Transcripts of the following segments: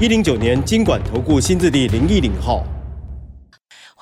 一零九年金管投顾新字第零一零号。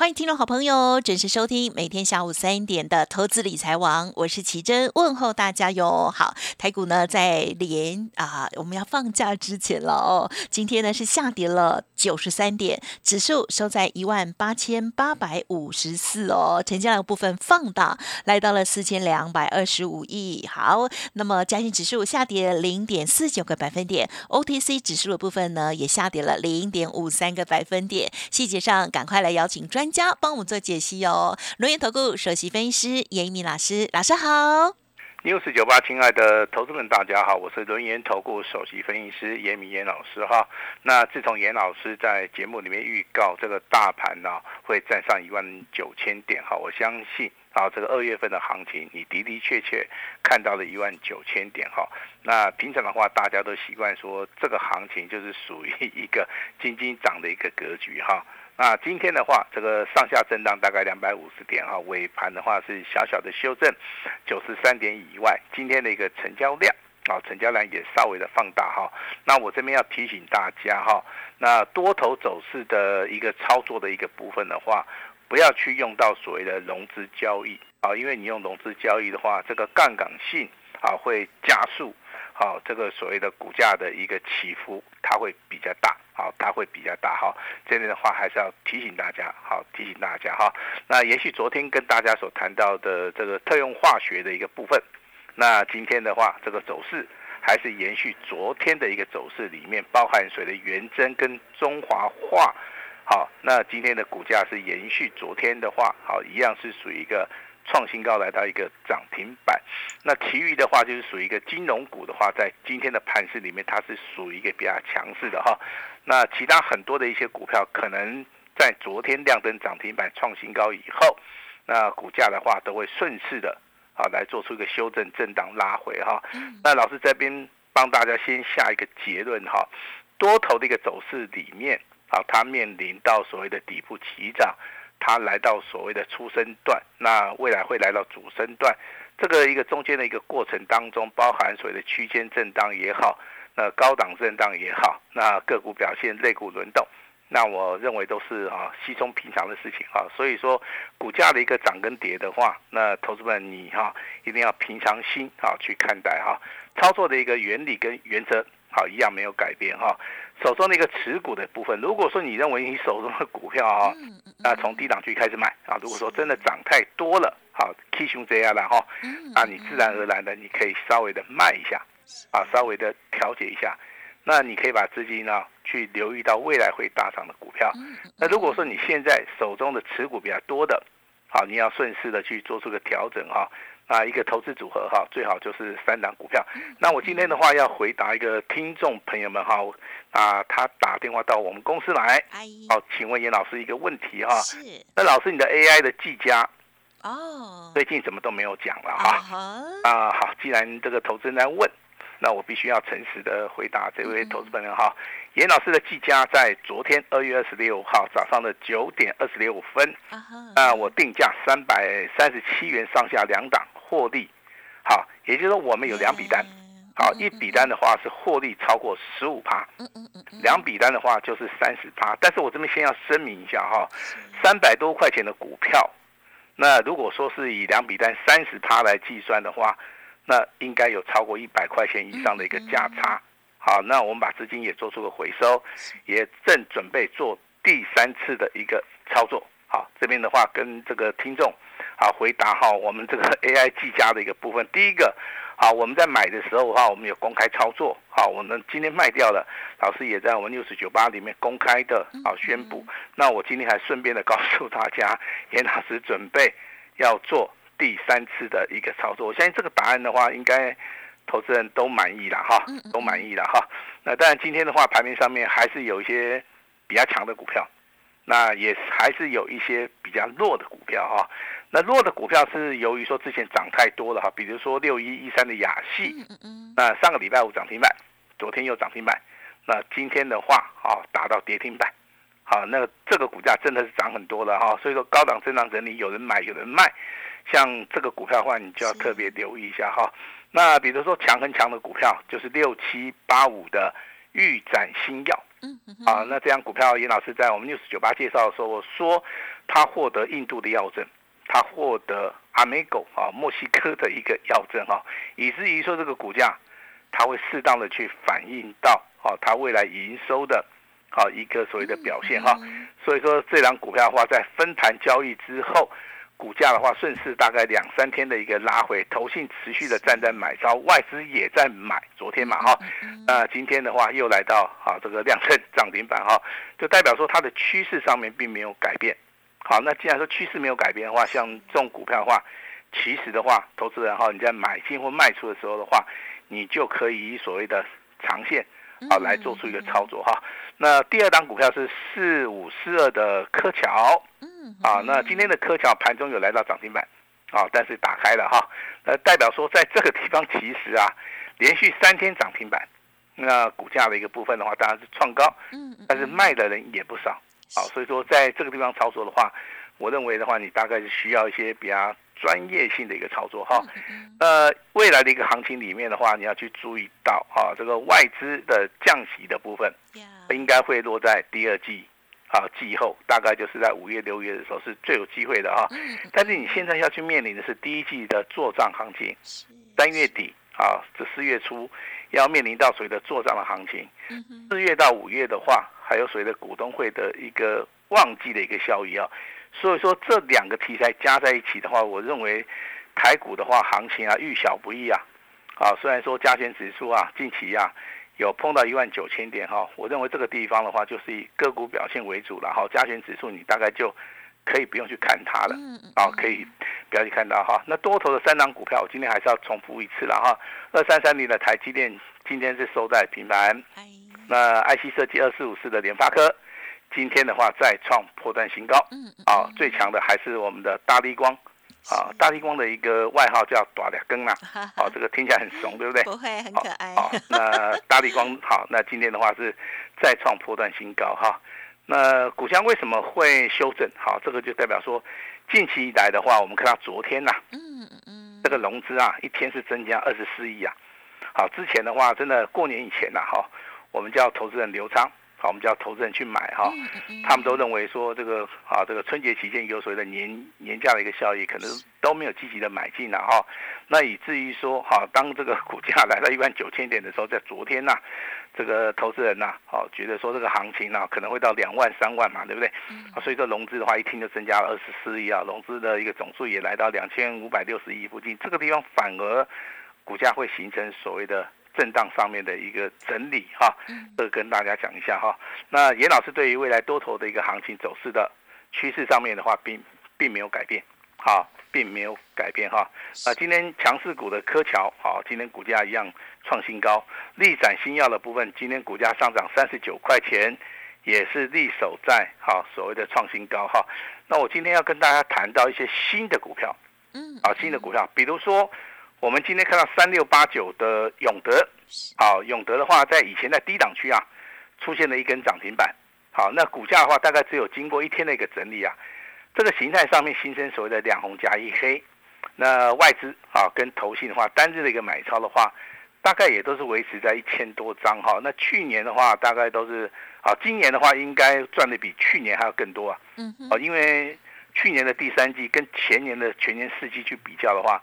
欢迎听众好朋友准时收听每天下午三点的投资理财王，我是奇珍，问候大家哟。好，台股呢在连啊我们要放假之前了哦，今天呢是下跌了九十三点，指数收在一万八千八百五十四哦，成交量部分放大来到了四千两百二十五亿。好，那么加权指数下跌零点四九个百分点，OTC 指数的部分呢也下跌了零点五三个百分点。细节上赶快来邀请专。家帮我们做解析哦，龙岩投顾首席分析师严一鸣老师，老师好。news 九八，亲爱的投资们，大家好，我是轮研投顾首席分析师严明严老师哈。那自从严老师在节目里面预告这个大盘呢会站上一万九千点哈，我相信啊这个二月份的行情，你的的确确看到了一万九千点哈。那平常的话，大家都习惯说这个行情就是属于一个金金涨的一个格局哈。那今天的话，这个上下震荡大概两百五十点哈，尾盘的话是小小的修正，九十三点以外，今天的一个成交量啊，成交量也稍微的放大哈。那我这边要提醒大家哈，那多头走势的一个操作的一个部分的话，不要去用到所谓的融资交易啊，因为你用融资交易的话，这个杠杆性啊会加速。好，这个所谓的股价的一个起伏，它会比较大，好，它会比较大，哈。这边的话还是要提醒大家，好，提醒大家，哈。那延续昨天跟大家所谈到的这个特用化学的一个部分，那今天的话，这个走势还是延续昨天的一个走势，里面包含水的元真跟中华化，好，那今天的股价是延续昨天的话，好，一样是属于一个。创新高来到一个涨停板，那其余的话就是属于一个金融股的话，在今天的盘势里面，它是属于一个比较强势的哈。那其他很多的一些股票，可能在昨天亮灯涨停板创新高以后，那股价的话都会顺势的啊来做出一个修正震荡拉回哈。那老师这边帮大家先下一个结论哈，多头的一个走势里面啊，它面临到所谓的底部起涨。它来到所谓的初升段，那未来会来到主升段，这个一个中间的一个过程当中，包含所谓的区间震荡也好，那高档震荡也好，那个股表现、类股轮动，那我认为都是啊稀松平常的事情啊。所以说，股价的一个涨跟跌的话，那投资们你哈一定要平常心啊去看待哈，操作的一个原理跟原则好一样没有改变哈。手中的一个持股的部分，如果说你认为你手中的股票啊，那从低档区开始买啊，如果说真的涨太多了，好，K 熊这样了哈，那你自然而然的你可以稍微的卖一下，啊，稍微的调节一下，那你可以把资金呢去留意到未来会大涨的股票。那如果说你现在手中的持股比较多的，好，你要顺势的去做出个调整哈。啊，一个投资组合哈，最好就是三档股票。那我今天的话要回答一个听众朋友们哈，啊，他打电话到我们公司来，好，请问严老师一个问题哈。是。那老师，你的 AI 的技嘉哦，最近怎么都没有讲了哈？啊，好，既然这个投资人来问。那我必须要诚实的回答这位投资朋友哈，严老师的计价在昨天二月二十六号早上的九点二十六分，啊，我定价三百三十七元上下两档获利，好，也就是说我们有两笔单，好，一笔单的话是获利超过十五趴，两笔单的话就是三十趴，但是我这边先要声明一下哈，三百多块钱的股票，那如果说是以两笔单三十趴来计算的话。那应该有超过一百块钱以上的一个价差，好，那我们把资金也做出个回收，也正准备做第三次的一个操作，好，这边的话跟这个听众，好回答哈，我们这个 AI 计价的一个部分，第一个，好，我们在买的时候哈，我们有公开操作，好，我们今天卖掉了，老师也在我们六十九八里面公开的，啊宣布，那我今天还顺便的告诉大家，严老师准备要做。第三次的一个操作，我相信这个答案的话，应该投资人都满意了哈，都满意了哈。那当然今天的话，盘面上面还是有一些比较强的股票，那也还是有一些比较弱的股票哈。那弱的股票是由于说之前涨太多了哈，比如说六一一三的雅系，那上个礼拜五涨停板，昨天又涨停板，那今天的话啊达到跌停板，好，那这个股价真的是涨很多了哈。所以说高档震荡整理，有人买有人卖，像这个股票的话，你就要特别留意一下哈。那比如说强很强的股票，就是六七八五的预展新药，嗯，啊，那这样股票，严老师在我们 news 九八介绍的时候，我说他获得印度的药证，他获得阿美狗啊墨西哥的一个药证哈，以至于说这个股价，它会适当的去反映到啊它未来营收的，好一个所谓的表现哈，所以说这张股票的话，在分盘交易之后。股价的话，顺势大概两三天的一个拉回，投信持续的站在买招，外资也在买。昨天嘛哈，那今天的话又来到啊这个量升涨停板哈，就代表说它的趋势上面并没有改变。好，那既然说趋势没有改变的话，像这种股票的话，其实的话，投资人哈你在买进或卖出的时候的话，你就可以以所谓的长线啊来做出一个操作哈。那第二档股票是四五四二的柯桥。啊，那今天的科桥盘中有来到涨停板，啊，但是打开了哈，那代表说在这个地方其实啊，连续三天涨停板，那股价的一个部分的话，当然是创高，嗯，但是卖的人也不少，啊，所以说在这个地方操作的话，我认为的话，你大概是需要一些比较专业性的一个操作哈，呃，未来的一个行情里面的话，你要去注意到啊，这个外资的降息的部分，应该会落在第二季。啊，季后大概就是在五月、六月的时候是最有机会的啊。但是你现在要去面临的是第一季的做账行情，三月底啊，这四月初要面临到所谓的做账的行情。四月到五月的话，还有所谓的股东会的一个旺季的一个效益啊。所以说这两个题材加在一起的话，我认为台股的话行情啊遇小不易啊。啊，虽然说加权指数啊近期啊。有碰到一万九千点哈，我认为这个地方的话，就是以个股表现为主了哈。加权指数你大概就可以不用去看它了，啊，可以不要去看它哈。那多头的三档股票，我今天还是要重复一次了哈。二三三零的台积电今天是收在平盘，那爱希设计二四五四的联发科今天的话再创破断新高，啊，最强的还是我们的大力光。啊，大地光的一个外号叫“短两根”啊，哦，这个听起来很怂，对不对？不会，很可爱。好，那大地光好，那今天的话是再创破断新高哈。那股价为什么会修正？好，这个就代表说，近期以来的话，我们看到昨天呐，嗯嗯，这个融资啊，一天是增加二十四亿啊。好，之前的话，真的过年以前呐，哈，我们叫投资人流仓。好，我们叫投资人去买哈，他们都认为说这个啊，这个春节期间有所谓的年年假的一个效益，可能都没有积极的买进了哈。那以至于说哈，当这个股价来到一万九千点的时候，在昨天呐，这个投资人呐，好觉得说这个行情呢可能会到两万三万嘛，对不对？啊，所以说融资的话一听就增加了二十四亿啊，融资的一个总数也来到两千五百六十亿附近，这个地方反而股价会形成所谓的。震荡上面的一个整理哈，这个跟大家讲一下哈。那严老师对于未来多头的一个行情走势的趋势上面的话，并并没有改变，好，并没有改变哈。啊，今天强势股的柯桥，好，今天股价一样创新高。力展新药的部分，今天股价上涨三十九块钱，也是力守在好所谓的创新高哈。那我今天要跟大家谈到一些新的股票，嗯，啊，新的股票，比如说。我们今天看到三六八九的永德，好，永德的话，在以前在低档区啊，出现了一根涨停板，好，那股价的话，大概只有经过一天的一个整理啊，这个形态上面新生所谓的两红加一黑，那外资啊跟投信的话，单日的一个买超的话，大概也都是维持在一千多张哈，那去年的话，大概都是啊，今年的话应该赚的比去年还要更多啊，嗯，哦，因为去年的第三季跟前年的全年四季去比较的话。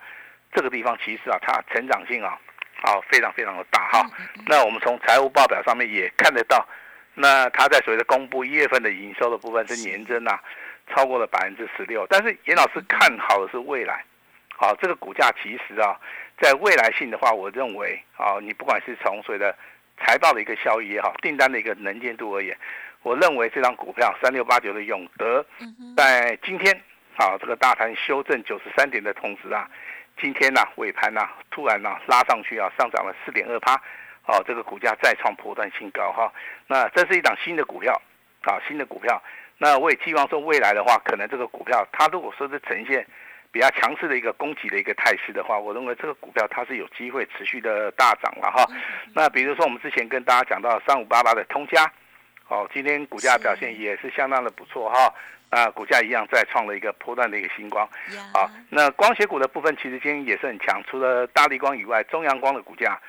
这个地方其实啊，它成长性啊，啊非常非常的大哈。那我们从财务报表上面也看得到，那它在所谓的公布一月份的营收的部分是年增啊，超过了百分之十六。但是严老师看好的是未来，好这个股价其实啊，在未来性的话，我认为啊，你不管是从所谓的财报的一个效益也好，订单的一个能见度而言，我认为这张股票三六八九的永德，在今天啊这个大盘修正九十三点的同时啊。今天呢尾盘呢突然呢拉上去啊，上涨了四点二趴，哦，这个股价再创破断新高哈。那这是一档新的股票啊，新的股票。那我也期望说未来的话，可能这个股票它如果说是呈现比较强势的一个攻击的一个态势的话，我认为这个股票它是有机会持续的大涨了哈。那比如说我们之前跟大家讲到三五八八的通家，哦，今天股价表现也是相当的不错哈。啊，股价一样再创了一个波段的一个新光。啊，那光学股的部分其实今天也是很强，除了大力光以外，中阳光的股价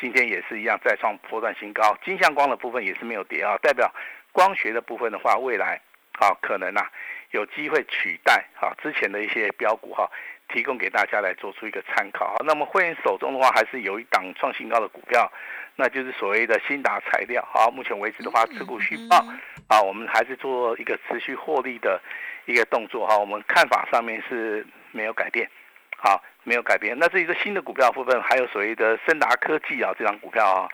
今天也是一样再创波段新高。金相光的部分也是没有跌啊，代表光学的部分的话，未来啊可能啊有机会取代啊之前的一些标股哈，提供给大家来做出一个参考。那么会员手中的话，还是有一档创新高的股票。那就是所谓的新达材料，好，目前为止的话，持股续报，啊，我们还是做一个持续获利的一个动作，哈，我们看法上面是没有改变，好，没有改变。那这一个新的股票部分，还有所谓的森达科技啊，这张股票啊，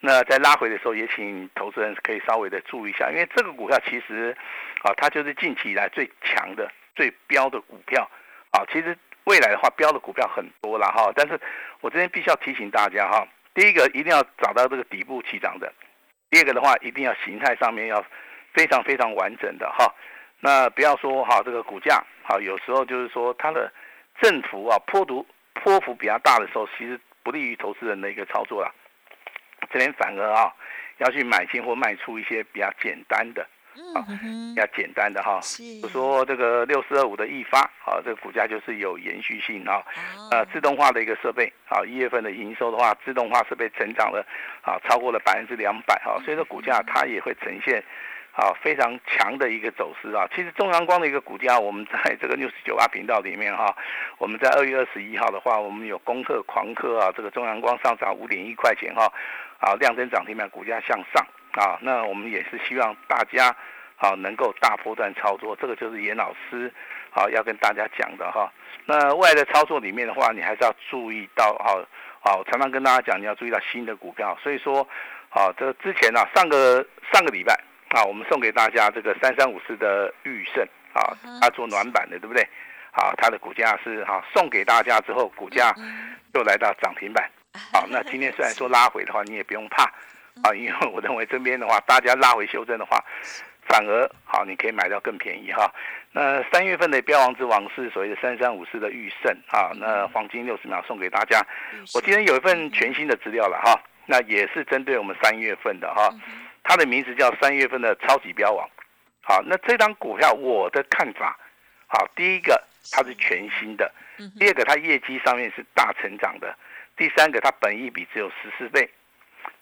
那在拉回的时候，也请投资人可以稍微的注意一下，因为这个股票其实，啊，它就是近期以来最强的、最标的股票，啊，其实未来的话，标的股票很多了哈，但是我这边必须要提醒大家哈。第一个一定要找到这个底部起涨的，第二个的话一定要形态上面要非常非常完整的哈。那不要说哈这个股价哈，有时候就是说它的振幅啊波幅波幅比较大的时候，其实不利于投资人的一个操作了。这边反而啊要去买进或卖出一些比较简单的。啊，比较简单的哈，就说这个六四二五的易发，啊，这个股价就是有延续性哈，呃，自动化的一个设备，啊，一月份的营收的话，自动化设备成长了，啊，超过了百分之两百哈，所以说股价它也会呈现，啊，非常强的一个走势啊。其实中阳光的一个股价，我们在这个六十九八频道里面哈，我们在二月二十一号的话，我们有攻克狂克啊，这个中阳光上涨五点一块钱哈，啊，量增涨停板，股价向上。啊，那我们也是希望大家啊能够大波段操作，这个就是严老师啊要跟大家讲的哈。那未来的操作里面的话，你还是要注意到哈，啊，我常常跟大家讲，你要注意到新的股票。所以说，啊，这之前啊，上个上个礼拜啊，我们送给大家这个三三五四的预胜啊，它做暖板的，对不对？啊，它的股价是哈，送给大家之后，股价又来到涨停板。好，那今天虽然说拉回的话，你也不用怕。啊，因为我认为这边的话，大家拉回修正的话，反而好，你可以买到更便宜哈。那三月份的标王之王是所谓的三三五四的预胜啊，那黄金六十秒送给大家。我今天有一份全新的资料了哈，那也是针对我们三月份的哈，它的名字叫三月份的超级标王。好，那这张股票我的看法，好，第一个它是全新的，第二个它业绩上面是大成长的，第三个它本益比只有十四倍。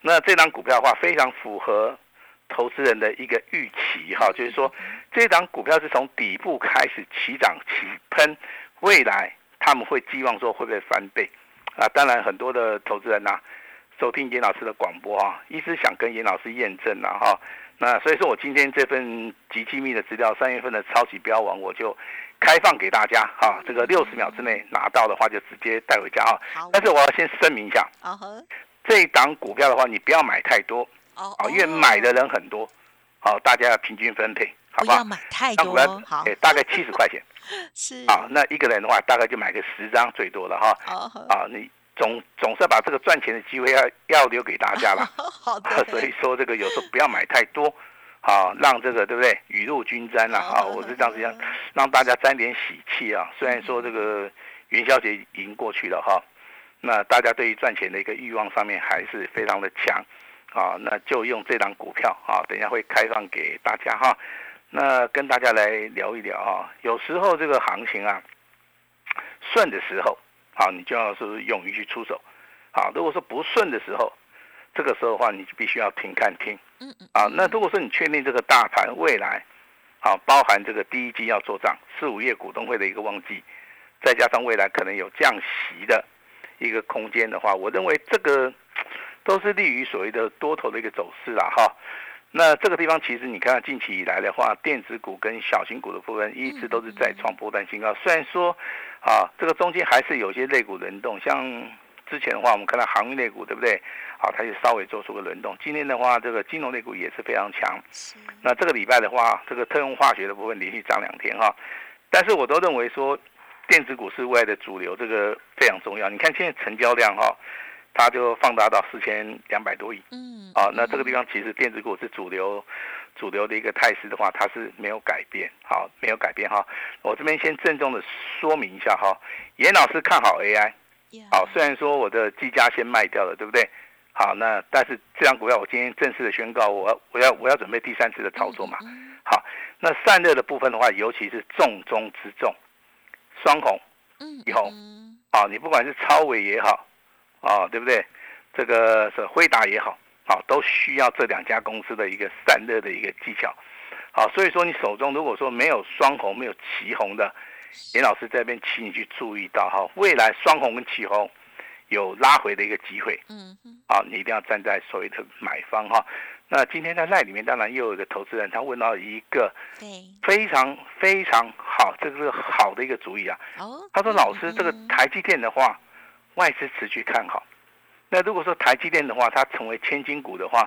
那这张股票的话，非常符合投资人的一个预期哈，就是说，这张股票是从底部开始起涨起喷，未来他们会寄望说会不会翻倍啊？当然，很多的投资人呐，收听严老师的广播啊，一直想跟严老师验证了哈。那所以说我今天这份极机密的资料，三月份的超级标王，我就开放给大家哈。这个六十秒之内拿到的话，就直接带回家哈。但是我要先声明一下。这一档股票的话，你不要买太多哦，因为买的人很多，好，大家要平均分配，好不好？不要买太多，好，大概七十块钱，是啊，那一个人的话，大概就买个十张最多了哈。啊，你总总是把这个赚钱的机会要要留给大家了。好的，所以说这个有时候不要买太多，好，让这个对不对？雨露均沾了啊，我是这样子讲，让大家沾点喜气啊。虽然说这个元宵节已经过去了哈。那大家对于赚钱的一个欲望上面还是非常的强，啊，那就用这张股票啊，等一下会开放给大家哈。那跟大家来聊一聊啊，有时候这个行情啊，顺的时候，好，你就要是勇于去出手，好，如果说不顺的时候，这个时候的话，你就必须要停看听，嗯嗯，啊，那如果说你确定这个大盘未来，啊，包含这个第一季要做账，四五月股东会的一个旺季，再加上未来可能有降息的。一个空间的话，我认为这个 都是利于所谓的多头的一个走势啦，哈。那这个地方其实你看近期以来的话，电子股跟小型股的部分一直都是在创波段新高。虽然说啊，这个中间还是有些类股轮动，像之前的话，我们看到航运类股对不对？好，它就稍微做出个轮动。今天的话，这个金融类股也是非常强。那这个礼拜的话，这个特用化学的部分连续涨两天哈。但是我都认为说。电子股是未来的主流，这个非常重要。你看现在成交量哈，它就放大到四千两百多亿。嗯，啊，那这个地方其实电子股是主流，主流的一个态势的话，它是没有改变，好，没有改变哈。我这边先郑重的说明一下哈，严老师看好 AI，好，虽然说我的技嘉先卖掉了，对不对？好，那但是这张股票我今天正式的宣告，我我要我要准备第三次的操作嘛。好，那散热的部分的话，尤其是重中之重，双红，以后，啊，你不管是超伟也好，啊，对不对？这个是辉达也好，啊，都需要这两家公司的一个散热的一个技巧。好，所以说你手中如果说没有双红，没有旗红的，严老师这边请你去注意到哈，未来双红跟旗红。有拉回的一个机会，嗯嗯，好，你一定要站在所谓的买方哈。那今天在赖里面，当然又有一个投资人，他问到一个非常非常好，这个是好的一个主意啊。哦，他说老师，这个台积电的话，外资持续看好。那如果说台积电的话，它成为千金股的话，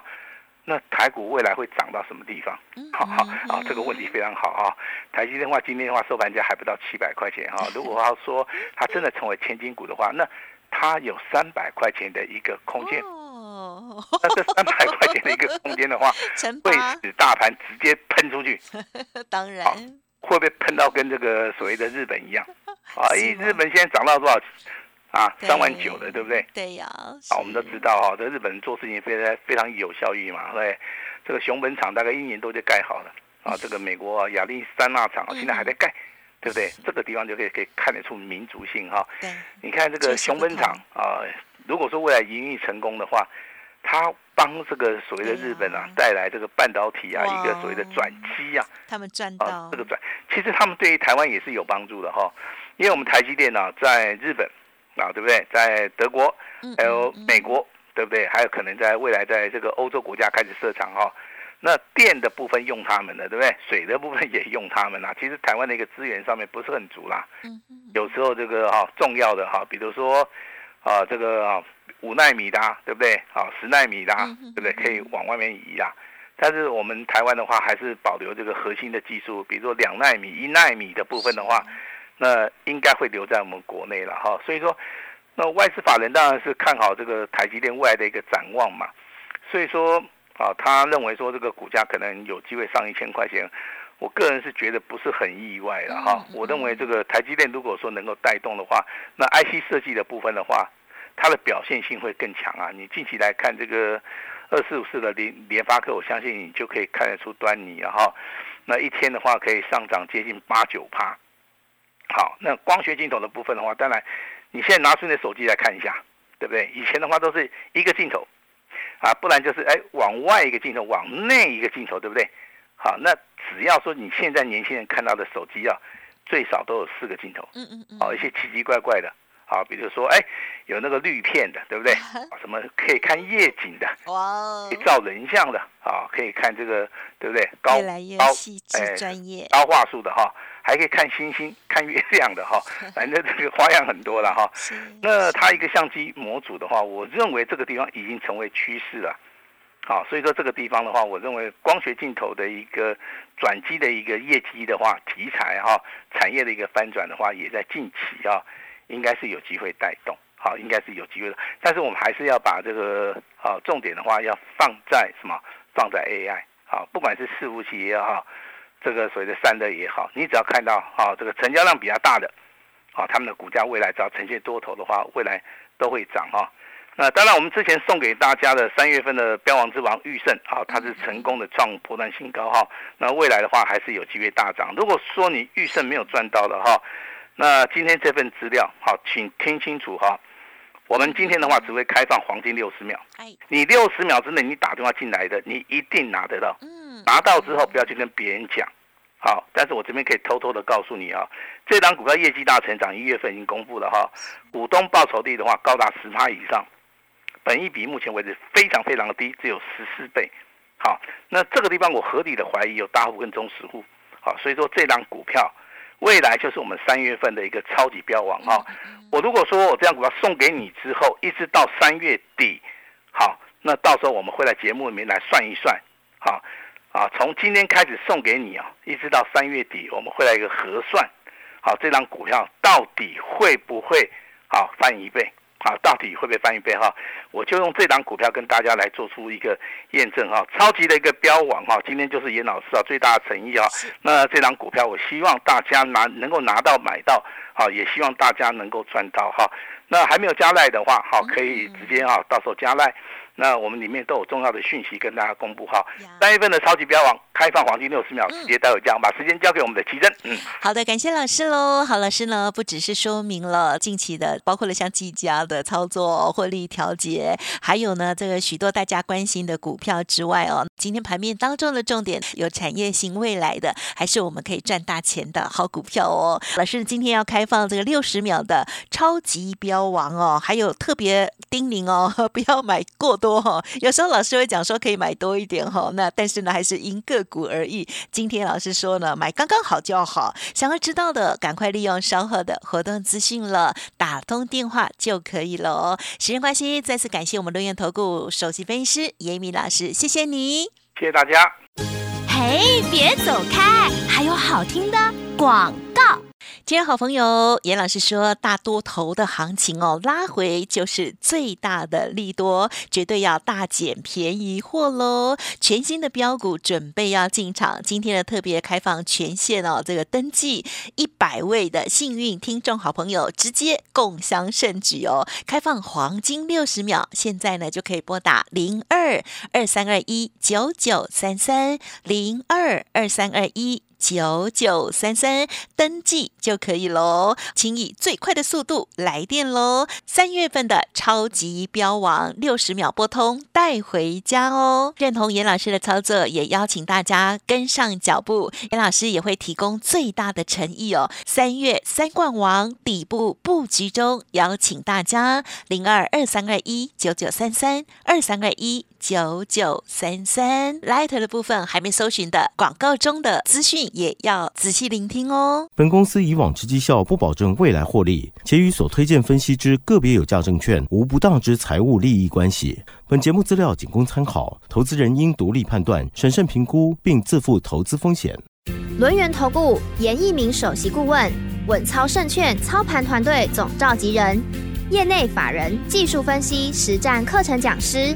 那台股未来会涨到什么地方？好好啊，这个问题非常好啊。台积电的话，今天的话收盘价还不到七百块钱啊。如果要说它真的成为千金股的话，那它有三百块钱的一个空间，哦，那这三百块钱的一个空间的话，会使大盘直接喷出去。当然，会不会喷到跟这个所谓的日本一样？啊，一日本现在涨到多少？啊，三万九的，对不对？对呀。啊，我们都知道哈，这日本人做事情非常非常有效率嘛，对。这个熊本厂大概一年多就盖好了，啊，这个美国亚历山那厂现在还在盖。对不对？这个地方就可以可以看得出民族性哈。对，你看这个熊本厂啊，如果说未来营运成功的话，它帮这个所谓的日本啊带来这个半导体啊一个所谓的转机啊，他们赚到这个转，其实他们对于台湾也是有帮助的哈。因为我们台积电呢在日本啊，对不对？在德国还有美国，对不对？还有可能在未来在这个欧洲国家开始设厂哈。那电的部分用他们的，对不对？水的部分也用他们啦。其实台湾的一个资源上面不是很足啦。嗯嗯。有时候这个哈重要的哈，比如说啊这个啊五纳米的，对不对？啊十纳米的，对不对？可以往外面移啊。但是我们台湾的话，还是保留这个核心的技术，比如说两纳米、一纳米的部分的话，那应该会留在我们国内了哈。所以说，那外资法人当然是看好这个台积电未来的一个展望嘛。所以说。啊，他认为说这个股价可能有机会上一千块钱，我个人是觉得不是很意外的哈。我认为这个台积电如果说能够带动的话，那 IC 设计的部分的话，它的表现性会更强啊。你近期来看这个二四五四的联联发科，我相信你就可以看得出端倪了哈。那一天的话可以上涨接近八九趴。好，那光学镜头的部分的话，当然你现在拿出你的手机来看一下，对不对？以前的话都是一个镜头。啊，不然就是哎，往外一个镜头，往内一个镜头，对不对？好，那只要说你现在年轻人看到的手机啊，最少都有四个镜头，嗯嗯嗯，哦，一些奇奇怪怪的，好，比如说哎，有那个滤片的，对不对？什么可以看夜景的，哇，可以照人像的，啊，可以看这个，对不对？高高哎，专业高画素的哈。还可以看星星、看月亮的哈，反正这个花样很多了哈。那它一个相机模组的话，我认为这个地方已经成为趋势了。好，所以说这个地方的话，我认为光学镜头的一个转机的一个业绩的话，题材哈，产业的一个翻转的话，也在近期啊，应该是有机会带动。好，应该是有机会的。但是我们还是要把这个啊重点的话，要放在什么？放在 AI。好，不管是伺服器也好。这个所谓的散热也好，你只要看到啊，这个成交量比较大的，啊，他们的股价未来只要呈现多头的话，未来都会涨哈。那当然，我们之前送给大家的三月份的标王之王裕盛啊，它是成功的创破断新高哈。那未来的话还是有机会大涨。如果说你裕盛没有赚到的哈，那今天这份资料好，请听清楚哈。我们今天的话只会开放黄金六十秒，你六十秒之内你打电话进来的，你一定拿得到。拿到之后不要去跟别人讲，好，但是我这边可以偷偷的告诉你啊，这档股票业绩大成长，一月份已经公布了哈，股东报酬率的话高达十趴以上，本益比目前为止非常非常的低，只有十四倍，好，那这个地方我合理的怀疑有大户跟中实户，好，所以说这档股票未来就是我们三月份的一个超级标王哈，我如果说我这样股票送给你之后，一直到三月底，好，那到时候我们会在节目里面来算一算，好。啊，从今天开始送给你啊，一直到三月底，我们会来一个核算，好，这张股票到底会不会好翻一倍？好，到底会不会翻一倍？哈，我就用这档股票跟大家来做出一个验证哈，超级的一个标王哈，今天就是严老师啊最大的诚意啊。那这档股票，我希望大家拿能够拿到买到，好，也希望大家能够赚到哈。那还没有加赖的话，好，可以直接啊，到时候加赖。那我们里面都有重要的讯息跟大家公布哈。三月份的超级标王开放黄金六十秒，直接待会讲，把时间交给我们的奇珍。嗯，好的，感谢老师喽。好，老师呢不只是说明了近期的，包括了像技嘉的操作获利调节，还有呢这个许多大家关心的股票之外哦，今天盘面当中的重点有产业型未来的，还是我们可以赚大钱的好股票哦。老师今天要开放这个六十秒的超级标王哦，还有特别叮咛哦，不要买过多。哦，有时候老师会讲说可以买多一点哈，那但是呢还是因个股而异。今天老师说呢，买刚刚好就好。想要知道的，赶快利用稍后的活动资讯了，打通电话就可以了哦。时间关系，再次感谢我们留言投顾首席分析师严米老师，谢谢你，谢谢大家。嘿，别走开，还有好听的广告。今天好朋友严老师说，大多头的行情哦，拉回就是最大的利多，绝对要大捡便宜货喽！全新的标股准备要进场，今天的特别开放权限哦，这个登记一百位的幸运听众好朋友直接共享盛举哦，开放黄金六十秒，现在呢就可以拨打零二二三二一九九三三零二二三二一。九九三三登记就可以喽，请以最快的速度来电喽！三月份的超级标王六十秒拨通带回家哦！认同严老师的操作，也邀请大家跟上脚步。严老师也会提供最大的诚意哦！三月三冠王底部布局中，邀请大家零二二三二一九九三三二三二一。九九三三，Light 的部分还没搜寻的广告中的资讯也要仔细聆听哦。本公司以往之绩效不保证未来获利，且与所推荐分析之个别有价证券无不当之财务利益关系。本节目资料仅供参考，投资人应独立判断、审慎评估，并自负投资风险。轮源投顾严一鸣首席顾问，稳操胜券操盘团队总召集人，业内法人技术分析实战课程讲师。